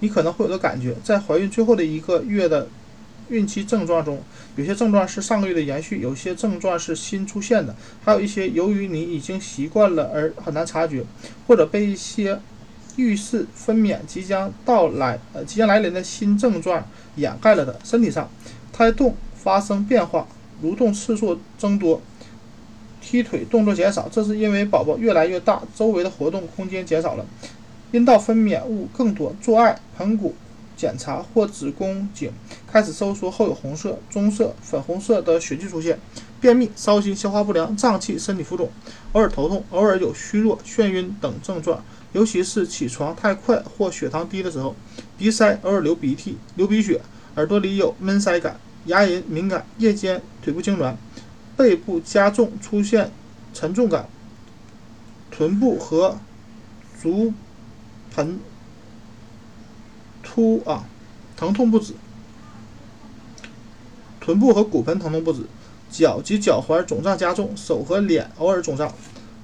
你可能会有个感觉，在怀孕最后的一个月的孕期症状中，有些症状是上个月的延续，有些症状是新出现的，还有一些由于你已经习惯了而很难察觉，或者被一些预示分娩即将到来、呃即将来临的新症状掩盖了的。身体上，胎动发生变化，蠕动次数增多，踢腿动作减少，这是因为宝宝越来越大，周围的活动空间减少了。阴道分娩物更多，做爱、盆骨检查或子宫颈开始收缩后有红色、棕色、粉红色的血迹出现，便秘、烧心、消化不良、胀气、身体浮肿，偶尔头痛，偶尔有虚弱、眩晕等症状，尤其是起床太快或血糖低的时候，鼻塞，偶尔流鼻涕、流鼻血，耳朵里有闷塞感，牙龈敏感，夜间腿部痉挛，背部加重出现沉重感，臀部和足盆突啊，疼痛不止，臀部和骨盆疼痛不止，脚及脚踝肿胀加重，手和脸偶尔肿胀，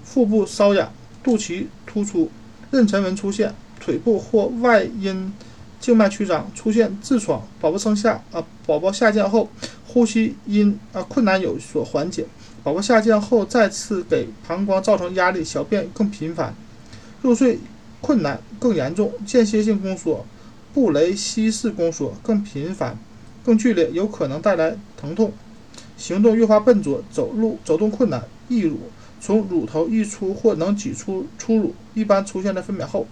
腹部瘙痒，肚脐突出，妊娠纹出现，腿部或外阴静脉曲张，出现痔疮。宝宝生下啊，宝宝下降后，呼吸因啊困难有所缓解。宝宝下降后再次给膀胱造成压力，小便更频繁，入睡困难更严重，间歇性宫缩、布雷西氏宫缩更频繁、更剧烈，有可能带来疼痛，行动越发笨拙，走路走动困难，溢乳从乳头溢出或能挤出初乳，一般出现在分娩后，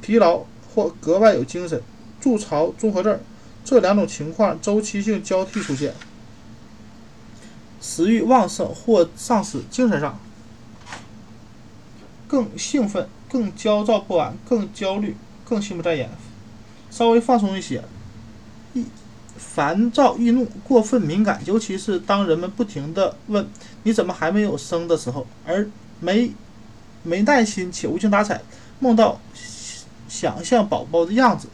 疲劳或格外有精神，筑巢综合症，这两种情况周期性交替出现。食欲旺盛或丧失，精神上更兴奋、更焦躁不安、更焦虑、更心不在焉。稍微放松一些，易烦躁易怒、过分敏感，尤其是当人们不停的问你怎么还没有生的时候，而没没耐心且无精打采，梦到想象宝宝的样子，